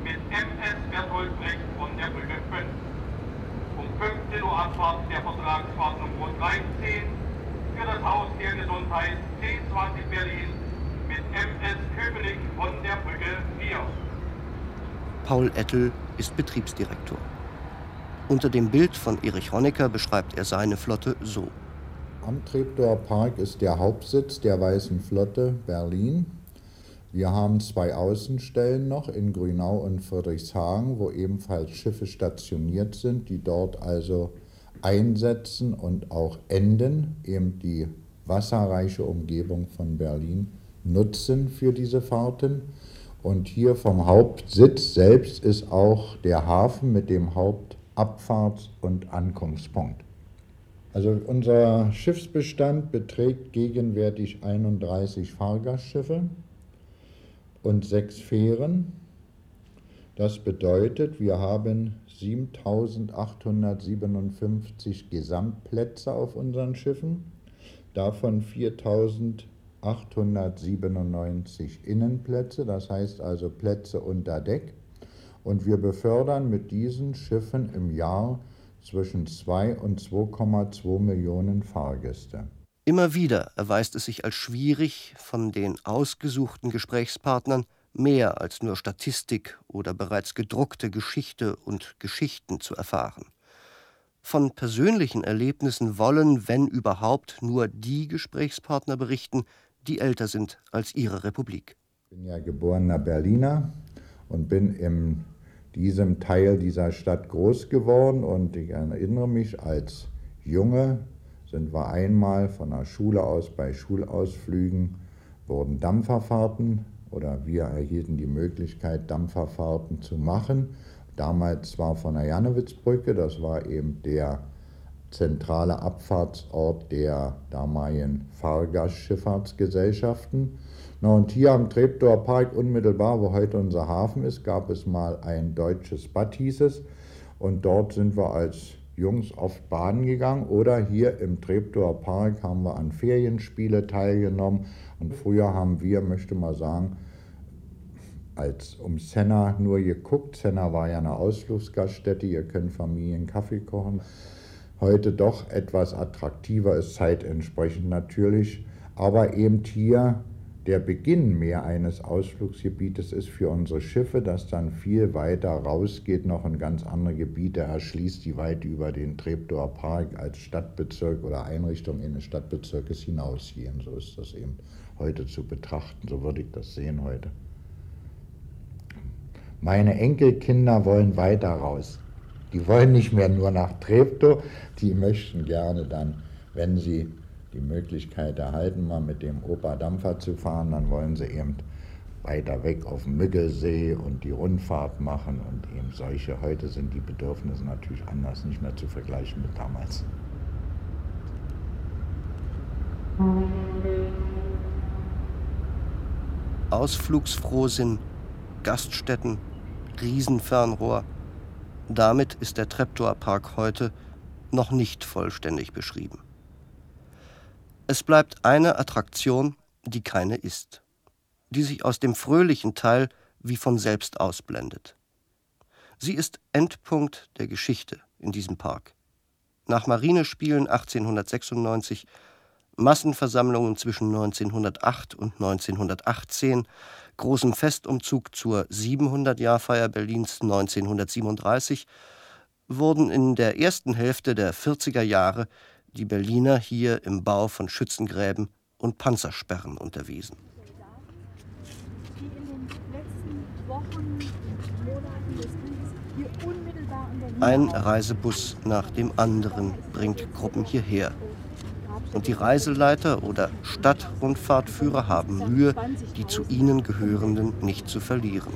mit MS Berthold Brecht von der Brücke 5. Um 15 Uhr Abfahrt der Vertragsfahrt Nummer 13 für das Haus der Gesundheit C20 Berlin mit MS Köpenick von der Brücke 4. Paul Ettel ist Betriebsdirektor. Unter dem Bild von Erich Honecker beschreibt er seine Flotte so. Am Treptower Park ist der Hauptsitz der Weißen Flotte Berlin. Wir haben zwei Außenstellen noch in Grünau und Friedrichshagen, wo ebenfalls Schiffe stationiert sind, die dort also einsetzen und auch enden, eben die wasserreiche Umgebung von Berlin nutzen für diese Fahrten. Und hier vom Hauptsitz selbst ist auch der Hafen mit dem Hauptabfahrts- und Ankunftspunkt. Also unser Schiffsbestand beträgt gegenwärtig 31 Fahrgastschiffe und sechs Fähren. Das bedeutet, wir haben 7857 Gesamtplätze auf unseren Schiffen, davon 4897 Innenplätze, das heißt also Plätze unter Deck. Und wir befördern mit diesen Schiffen im Jahr zwischen 2 und 2,2 Millionen Fahrgäste. Immer wieder erweist es sich als schwierig, von den ausgesuchten Gesprächspartnern mehr als nur Statistik oder bereits gedruckte Geschichte und Geschichten zu erfahren. Von persönlichen Erlebnissen wollen, wenn überhaupt, nur die Gesprächspartner berichten, die älter sind als ihre Republik. Ich bin ja geborener Berliner und bin in diesem Teil dieser Stadt groß geworden und ich erinnere mich, als Junge sind wir einmal von der Schule aus bei Schulausflügen, wurden Dampferfahrten oder wir erhielten die Möglichkeit, Dampferfahrten zu machen. Damals zwar von der Jannewitzbrücke, das war eben der zentrale Abfahrtsort der damaligen Fahrgastschifffahrtsgesellschaften. Na und hier am Treptower Park, unmittelbar, wo heute unser Hafen ist, gab es mal ein deutsches Bad, hieß es. Und dort sind wir als Jungs oft baden gegangen. Oder hier im Treptower Park haben wir an Ferienspiele teilgenommen. Und früher haben wir, möchte mal sagen, als um Senna nur geguckt. Senna war ja eine Ausflugsgaststätte, ihr könnt Familien Kaffee kochen. Heute doch etwas attraktiver ist zeitentsprechend natürlich, aber eben hier der Beginn mehr eines Ausflugsgebietes ist für unsere Schiffe, das dann viel weiter rausgeht, noch in ganz andere Gebiete erschließt, die weit über den Treptower Park als Stadtbezirk oder Einrichtung eines Stadtbezirkes hinausgehen. So ist das eben heute zu betrachten, so würde ich das sehen heute. Meine Enkelkinder wollen weiter raus. Die wollen nicht mehr nur nach Treptow, die möchten gerne dann, wenn sie die Möglichkeit erhalten, mal mit dem Opa-Dampfer zu fahren, dann wollen sie eben weiter weg auf dem Müggelsee und die Rundfahrt machen und eben solche. Heute sind die Bedürfnisse natürlich anders, nicht mehr zu vergleichen mit damals. Ausflugsfrohsinn, Gaststätten, Riesenfernrohr. Damit ist der Treptower Park heute noch nicht vollständig beschrieben. Es bleibt eine Attraktion, die keine ist, die sich aus dem fröhlichen Teil wie von selbst ausblendet. Sie ist Endpunkt der Geschichte in diesem Park. Nach Marinespielen 1896, Massenversammlungen zwischen 1908 und 1918, großem Festumzug zur 700-Jahrfeier Berlins 1937 wurden in der ersten Hälfte der 40er Jahre die Berliner hier im Bau von Schützengräben und Panzersperren unterwiesen. Ein Reisebus nach dem anderen bringt Gruppen hierher. Und die Reiseleiter oder Stadtrundfahrtführer haben Mühe, die zu ihnen gehörenden nicht zu verlieren.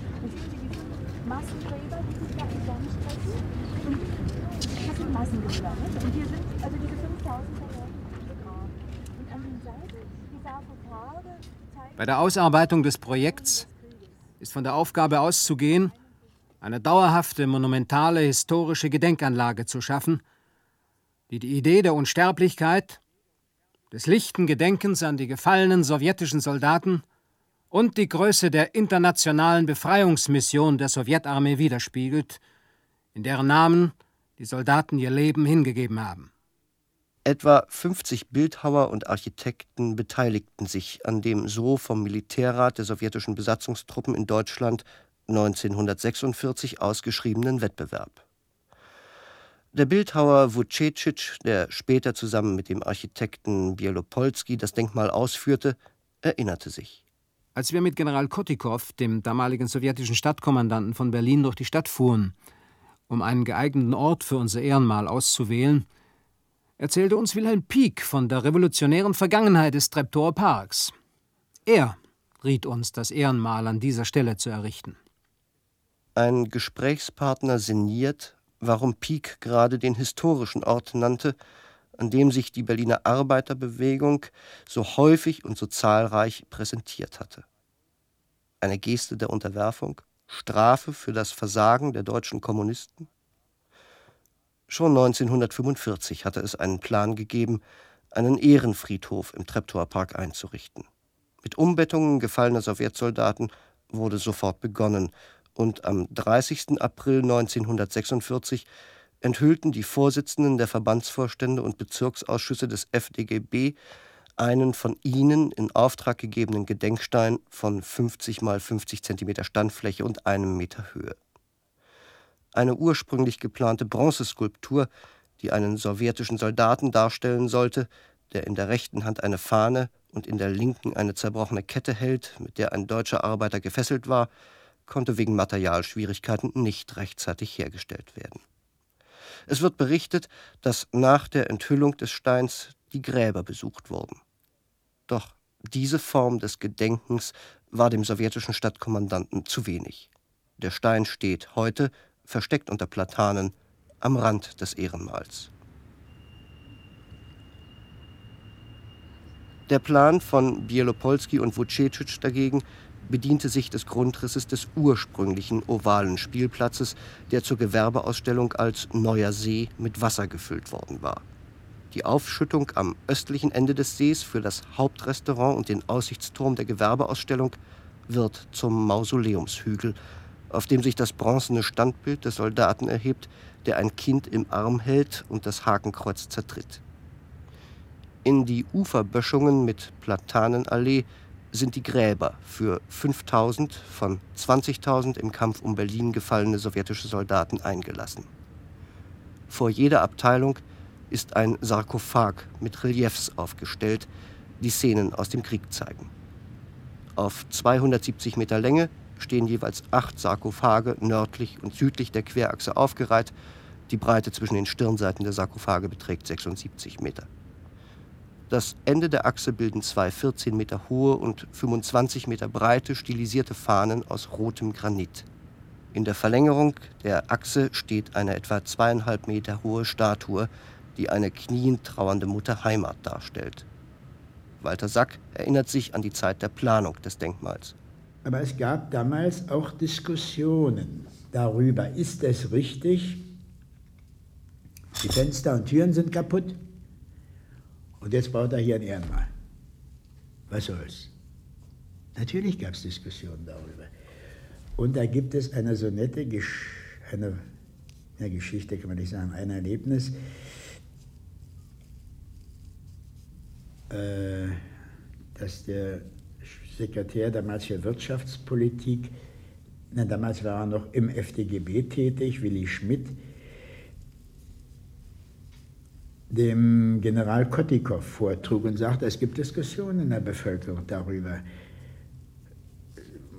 Bei der Ausarbeitung des Projekts ist von der Aufgabe auszugehen, eine dauerhafte, monumentale historische Gedenkanlage zu schaffen, die die Idee der Unsterblichkeit, des lichten Gedenkens an die gefallenen sowjetischen Soldaten und die Größe der internationalen Befreiungsmission der Sowjetarmee widerspiegelt, in deren Namen die Soldaten ihr Leben hingegeben haben. Etwa 50 Bildhauer und Architekten beteiligten sich an dem so vom Militärrat der sowjetischen Besatzungstruppen in Deutschland 1946 ausgeschriebenen Wettbewerb. Der Bildhauer Vucecic, der später zusammen mit dem Architekten Bielopolski das Denkmal ausführte, erinnerte sich. Als wir mit General Kotikow, dem damaligen sowjetischen Stadtkommandanten von Berlin, durch die Stadt fuhren, um einen geeigneten Ort für unser Ehrenmal auszuwählen, erzählte uns Wilhelm Pieck von der revolutionären Vergangenheit des Treptower Parks. Er, riet uns, das Ehrenmal an dieser Stelle zu errichten. Ein Gesprächspartner sinniert, warum Pieck gerade den historischen Ort nannte, an dem sich die Berliner Arbeiterbewegung so häufig und so zahlreich präsentiert hatte. Eine Geste der Unterwerfung, Strafe für das Versagen der deutschen Kommunisten? Schon 1945 hatte es einen Plan gegeben, einen Ehrenfriedhof im Treptower Park einzurichten. Mit Umbettungen gefallener Sowjetsoldaten wurde sofort begonnen, und am 30. April 1946 enthüllten die Vorsitzenden der Verbandsvorstände und Bezirksausschüsse des FDGB einen von ihnen in Auftrag gegebenen Gedenkstein von 50 mal 50 Zentimeter Standfläche und einem Meter Höhe. Eine ursprünglich geplante Bronzeskulptur, die einen sowjetischen Soldaten darstellen sollte, der in der rechten Hand eine Fahne und in der linken eine zerbrochene Kette hält, mit der ein deutscher Arbeiter gefesselt war, konnte wegen Materialschwierigkeiten nicht rechtzeitig hergestellt werden. Es wird berichtet, dass nach der Enthüllung des Steins die Gräber besucht wurden. Doch diese Form des Gedenkens war dem sowjetischen Stadtkommandanten zu wenig. Der Stein steht heute, versteckt unter Platanen, am Rand des Ehrenmals. Der Plan von Bielopolski und Vucecic dagegen bediente sich des Grundrisses des ursprünglichen ovalen Spielplatzes, der zur Gewerbeausstellung als Neuer See mit Wasser gefüllt worden war. Die Aufschüttung am östlichen Ende des Sees für das Hauptrestaurant und den Aussichtsturm der Gewerbeausstellung wird zum Mausoleumshügel, auf dem sich das bronzene Standbild des Soldaten erhebt, der ein Kind im Arm hält und das Hakenkreuz zertritt. In die Uferböschungen mit Platanenallee sind die Gräber für 5000 von 20.000 im Kampf um Berlin gefallene sowjetische Soldaten eingelassen. Vor jeder Abteilung ist ein Sarkophag mit Reliefs aufgestellt, die Szenen aus dem Krieg zeigen. Auf 270 Meter Länge stehen jeweils acht Sarkophage nördlich und südlich der Querachse aufgereiht. Die Breite zwischen den Stirnseiten der Sarkophage beträgt 76 Meter. Das Ende der Achse bilden zwei 14 Meter hohe und 25 Meter breite stilisierte Fahnen aus rotem Granit. In der Verlängerung der Achse steht eine etwa zweieinhalb Meter hohe Statue, die eine kniend trauernde Mutter Heimat darstellt. Walter Sack erinnert sich an die Zeit der Planung des Denkmals. Aber es gab damals auch Diskussionen darüber, ist es richtig, die Fenster und Türen sind kaputt, und jetzt baut er hier ein Ehrenmal. Was soll's? Natürlich gab es Diskussionen darüber. Und da gibt es eine so nette Gesch eine, eine Geschichte, kann man nicht sagen, ein Erlebnis. Äh, dass der Sekretär damals für Wirtschaftspolitik, na, damals war er noch im FDGB tätig, Willi Schmidt, dem General Kotikow vortrug und sagte, es gibt Diskussionen in der Bevölkerung darüber.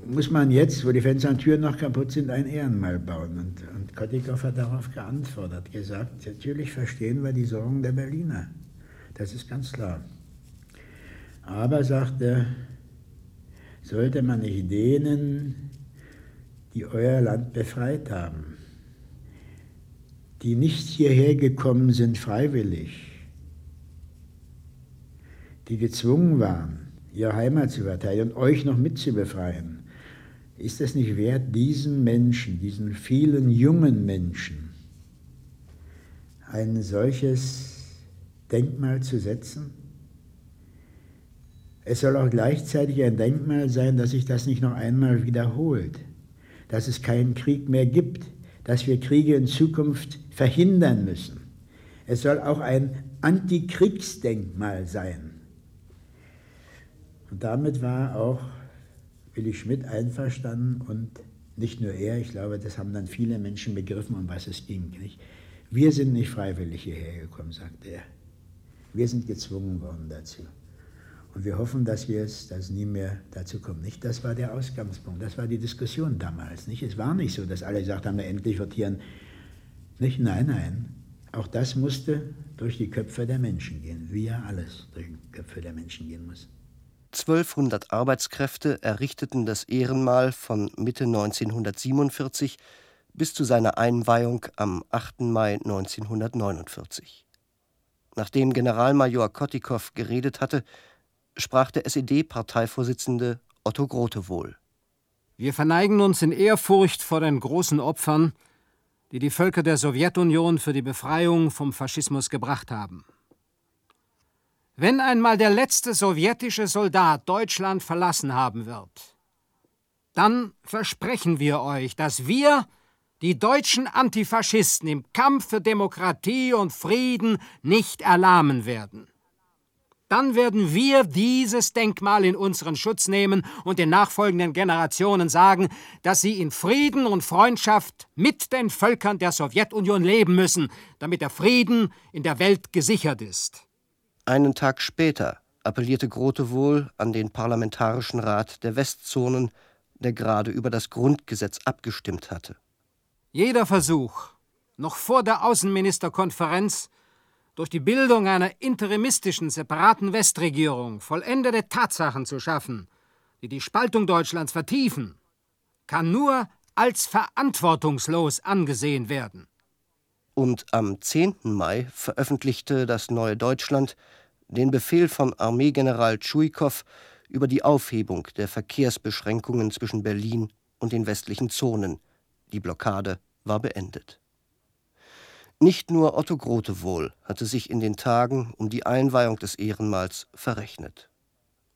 Muss man jetzt, wo die Fenster und Türen noch kaputt sind, ein Ehrenmal bauen? Und, und Kotikow hat darauf geantwortet, gesagt, natürlich verstehen wir die Sorgen der Berliner. Das ist ganz klar. Aber, sagte er, sollte man nicht denen, die euer Land befreit haben, die nicht hierher gekommen sind freiwillig, die gezwungen waren, ihre Heimat zu verteidigen und euch noch mit zu befreien, ist es nicht wert, diesen Menschen, diesen vielen jungen Menschen, ein solches Denkmal zu setzen? Es soll auch gleichzeitig ein Denkmal sein, dass sich das nicht noch einmal wiederholt, dass es keinen Krieg mehr gibt, dass wir Kriege in Zukunft verhindern müssen. Es soll auch ein Antikriegsdenkmal sein. Und damit war auch Willi Schmidt einverstanden und nicht nur er, ich glaube, das haben dann viele Menschen begriffen, um was es ging. Nicht? Wir sind nicht freiwillig hierher gekommen, sagte er. Wir sind gezwungen worden dazu. Und wir hoffen, dass wir es, dass nie mehr dazu kommt. Nicht, das war der Ausgangspunkt, das war die Diskussion damals. Nicht, es war nicht so, dass alle gesagt haben, endlich wird hier ein nicht? Nein, nein. Auch das musste durch die Köpfe der Menschen gehen, wie ja alles durch die Köpfe der Menschen gehen muss. 1200 Arbeitskräfte errichteten das Ehrenmal von Mitte 1947 bis zu seiner Einweihung am 8. Mai 1949. Nachdem Generalmajor Kottikow geredet hatte, sprach der SED-Parteivorsitzende Otto Grotewohl. Wir verneigen uns in Ehrfurcht vor den großen Opfern, die die Völker der Sowjetunion für die Befreiung vom Faschismus gebracht haben. Wenn einmal der letzte sowjetische Soldat Deutschland verlassen haben wird, dann versprechen wir euch, dass wir, die deutschen Antifaschisten, im Kampf für Demokratie und Frieden nicht erlahmen werden. Dann werden wir dieses Denkmal in unseren Schutz nehmen und den nachfolgenden Generationen sagen, dass sie in Frieden und Freundschaft mit den Völkern der Sowjetunion leben müssen, damit der Frieden in der Welt gesichert ist. Einen Tag später appellierte Grote wohl an den Parlamentarischen Rat der Westzonen, der gerade über das Grundgesetz abgestimmt hatte. Jeder Versuch, noch vor der Außenministerkonferenz durch die Bildung einer interimistischen, separaten Westregierung vollendete Tatsachen zu schaffen, die die Spaltung Deutschlands vertiefen, kann nur als verantwortungslos angesehen werden. Und am 10. Mai veröffentlichte das Neue Deutschland den Befehl von Armeegeneral Tschuikow über die Aufhebung der Verkehrsbeschränkungen zwischen Berlin und den westlichen Zonen. Die Blockade war beendet. Nicht nur Otto Grotewohl hatte sich in den Tagen um die Einweihung des Ehrenmals verrechnet.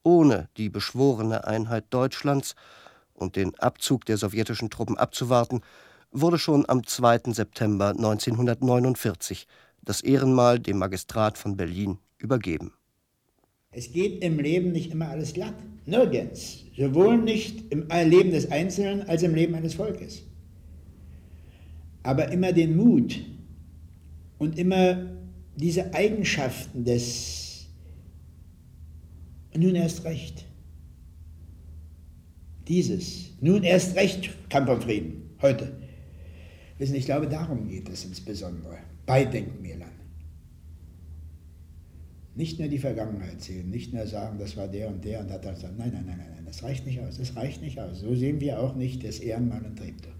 Ohne die beschworene Einheit Deutschlands und den Abzug der sowjetischen Truppen abzuwarten, wurde schon am 2. September 1949 das Ehrenmal dem Magistrat von Berlin übergeben. Es geht im Leben nicht immer alles glatt. Nirgends. Sowohl nicht im Leben des Einzelnen als im Leben eines Volkes. Aber immer den Mut und immer diese Eigenschaften des nun erst recht. Dieses, nun erst recht Kampf um Frieden, heute. Wissen, ich glaube, darum geht es insbesondere bei Denkmälern. Nicht nur die Vergangenheit sehen, nicht nur sagen, das war der und der und hat das. Nein, nein, nein, nein, das reicht nicht aus. Das reicht nicht aus. So sehen wir auch nicht das Ehrenmann und Treptow.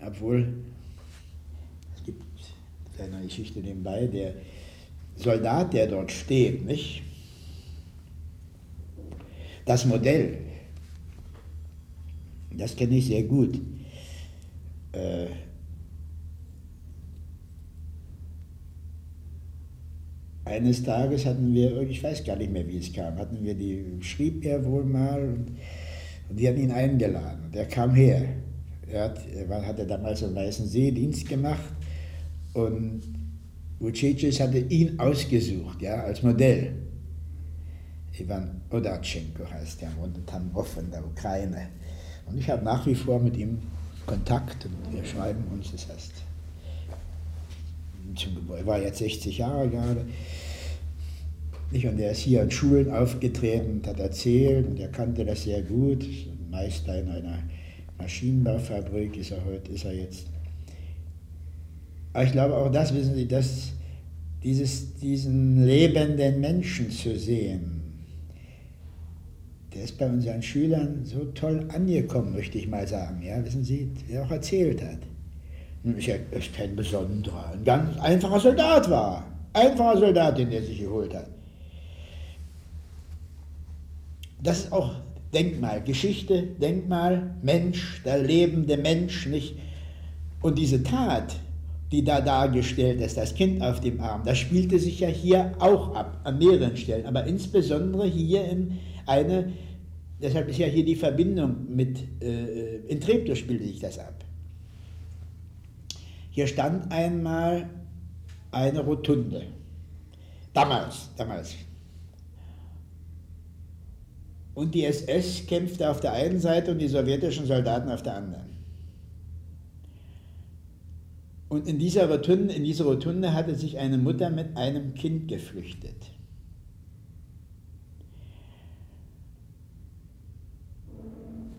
Obwohl, eine Geschichte nebenbei, der Soldat, der dort steht, nicht? Das Modell, das kenne ich sehr gut. Äh, eines Tages hatten wir, ich weiß gar nicht mehr, wie es kam, hatten wir die, schrieb er wohl mal und, und die hatten ihn eingeladen. Und er kam her. Er, hat, er hatte damals im Weißen See Dienst gemacht und Vucicis hatte ihn ausgesucht, ja, als Modell. Ivan Odatschenko heißt der, wohnt in der Ukraine. Und ich habe nach wie vor mit ihm Kontakt und wir schreiben uns, das heißt, er war jetzt 60 Jahre gerade. Und er ist hier in Schulen aufgetreten und hat erzählt und er kannte das sehr gut. Meister in einer Maschinenbaufabrik ist er heute, ist er jetzt. Aber ich glaube auch das, wissen Sie, dass dieses, diesen lebenden Menschen zu sehen, der ist bei unseren Schülern so toll angekommen, möchte ich mal sagen. Ja, wissen Sie, der auch erzählt hat. Ist, ist kein besonderer, ein ganz einfacher Soldat war. Einfacher Soldat, den er sich geholt hat. Das ist auch Denkmal, Geschichte, Denkmal, Mensch, der lebende Mensch, nicht? Und diese Tat, die da dargestellt ist, das Kind auf dem Arm, das spielte sich ja hier auch ab, an mehreren Stellen, aber insbesondere hier in eine, deshalb ist ja hier die Verbindung mit, äh, in Treptow spielte sich das ab. Hier stand einmal eine Rotunde. Damals, damals. Und die SS kämpfte auf der einen Seite und die sowjetischen Soldaten auf der anderen. Und in dieser Rotunde, in dieser Rotunde hatte sich eine Mutter mit einem Kind geflüchtet.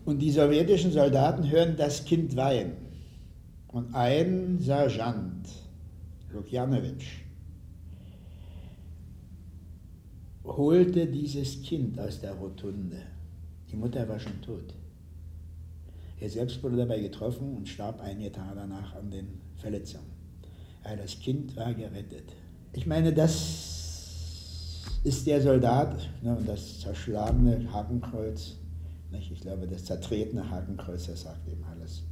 Und die sowjetischen Soldaten hören das Kind weinen. Und ein Sergeant, Lukjanowitsch, holte dieses Kind aus der Rotunde. Die Mutter war schon tot. Er selbst wurde dabei getroffen und starb einige Tage danach an den Verletzungen. Aber das Kind war gerettet. Ich meine, das ist der Soldat ne, das zerschlagene Hakenkreuz. Nicht? Ich glaube, das zertretene Hakenkreuz, das sagt eben alles.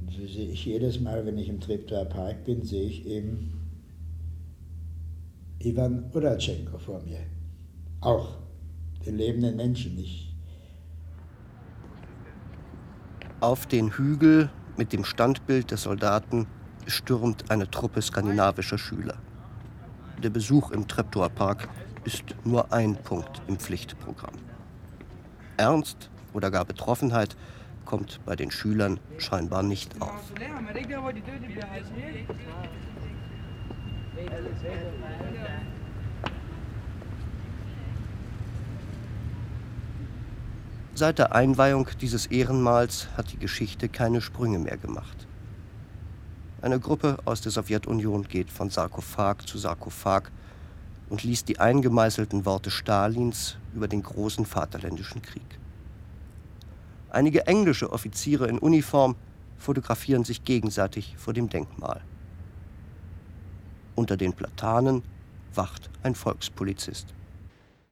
Und so sehe ich jedes Mal, wenn ich im Treptower Park bin, sehe ich eben Ivan Uratschenko vor mir. Auch den lebenden Menschen nicht. Auf den Hügel mit dem Standbild des Soldaten stürmt eine Truppe skandinavischer Schüler. Der Besuch im Treptower Park ist nur ein Punkt im Pflichtprogramm. Ernst oder gar Betroffenheit kommt bei den Schülern scheinbar nicht auf. Seit der Einweihung dieses Ehrenmals hat die Geschichte keine Sprünge mehr gemacht. Eine Gruppe aus der Sowjetunion geht von Sarkophag zu Sarkophag und liest die eingemeißelten Worte Stalins über den großen Vaterländischen Krieg. Einige englische Offiziere in Uniform fotografieren sich gegenseitig vor dem Denkmal. Unter den Platanen wacht ein Volkspolizist.